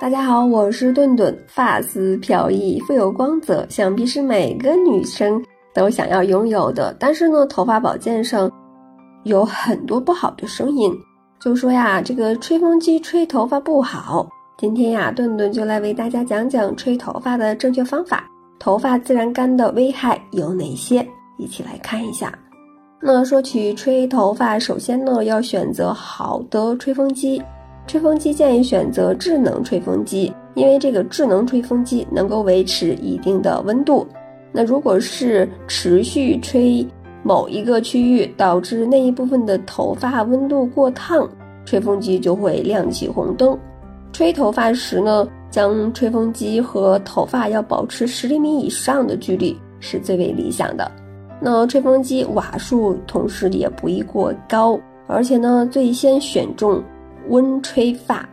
大家好，我是顿顿，发丝飘逸，富有光泽，想必是每个女生都想要拥有的。但是呢，头发保健上有很多不好的声音，就说呀，这个吹风机吹头发不好。今天呀，顿顿就来为大家讲讲吹头发的正确方法，头发自然干的危害有哪些？一起来看一下。那说起吹头发，首先呢，要选择好的吹风机。吹风机建议选择智能吹风机，因为这个智能吹风机能够维持一定的温度。那如果是持续吹某一个区域，导致那一部分的头发温度过烫，吹风机就会亮起红灯。吹头发时呢，将吹风机和头发要保持十厘米以上的距离是最为理想的。那吹风机瓦数同时也不宜过高，而且呢，最先选中。温吹发，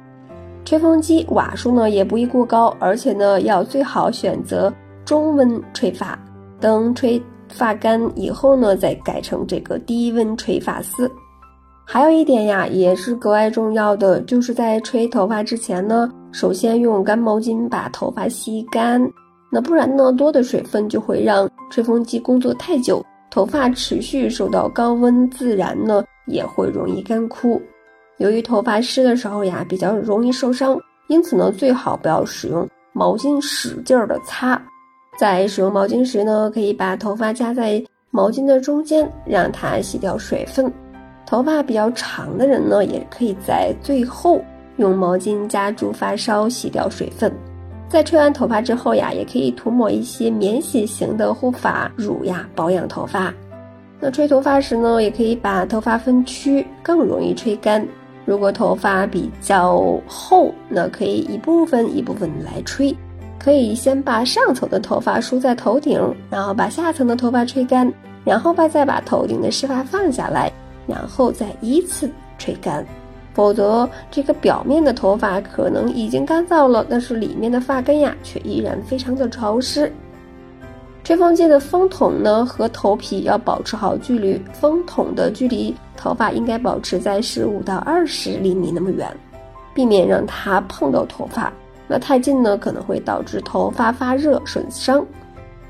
吹风机瓦数呢也不宜过高，而且呢要最好选择中温吹发。等吹发干以后呢，再改成这个低温吹发丝。还有一点呀，也是格外重要的，就是在吹头发之前呢，首先用干毛巾把头发吸干。那不然呢，多的水分就会让吹风机工作太久，头发持续受到高温，自然呢也会容易干枯。由于头发湿的时候呀，比较容易受伤，因此呢，最好不要使用毛巾使劲儿的擦。在使用毛巾时呢，可以把头发夹在毛巾的中间，让它洗掉水分。头发比较长的人呢，也可以在最后用毛巾夹住发梢，洗掉水分。在吹完头发之后呀，也可以涂抹一些免洗型的护发乳呀，保养头发。那吹头发时呢，也可以把头发分区，更容易吹干。如果头发比较厚，那可以一部分一部分来吹，可以先把上层的头发梳在头顶，然后把下层的头发吹干，然后把再把头顶的湿发放下来，然后再依次吹干。否则，这个表面的头发可能已经干燥了，但是里面的发根呀却依然非常的潮湿。吹风机的风筒呢和头皮要保持好距离，风筒的距离头发应该保持在十五到二十厘米那么远，避免让它碰到头发。那太近呢可能会导致头发发热损伤。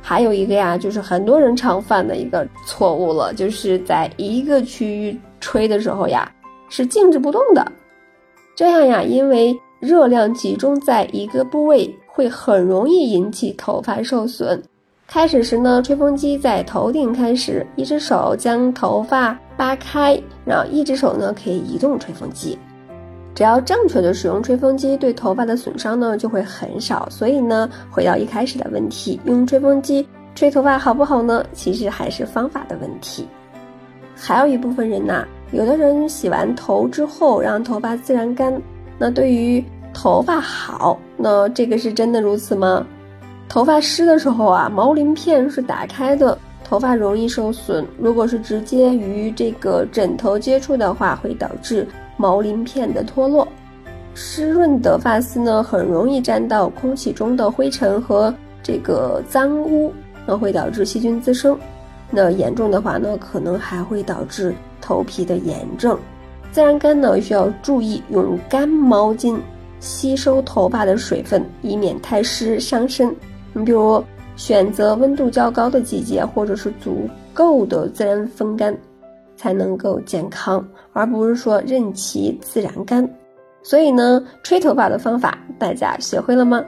还有一个呀，就是很多人常犯的一个错误了，就是在一个区域吹的时候呀是静止不动的，这样呀，因为热量集中在一个部位，会很容易引起头发受损。开始时呢，吹风机在头顶开始，一只手将头发扒开，然后一只手呢可以移动吹风机。只要正确的使用吹风机，对头发的损伤呢就会很少。所以呢，回到一开始的问题，用吹风机吹头发好不好呢？其实还是方法的问题。还有一部分人呐，有的人洗完头之后让头发自然干，那对于头发好，那这个是真的如此吗？头发湿的时候啊，毛鳞片是打开的，头发容易受损。如果是直接与这个枕头接触的话，会导致毛鳞片的脱落。湿润的发丝呢，很容易沾到空气中的灰尘和这个脏污，那会导致细菌滋生。那严重的话呢，可能还会导致头皮的炎症。自然干呢，需要注意用干毛巾吸收头发的水分，以免太湿伤身。你比如选择温度较高的季节，或者是足够的自然风干，才能够健康，而不是说任其自然干。所以呢，吹头发的方法大家学会了吗？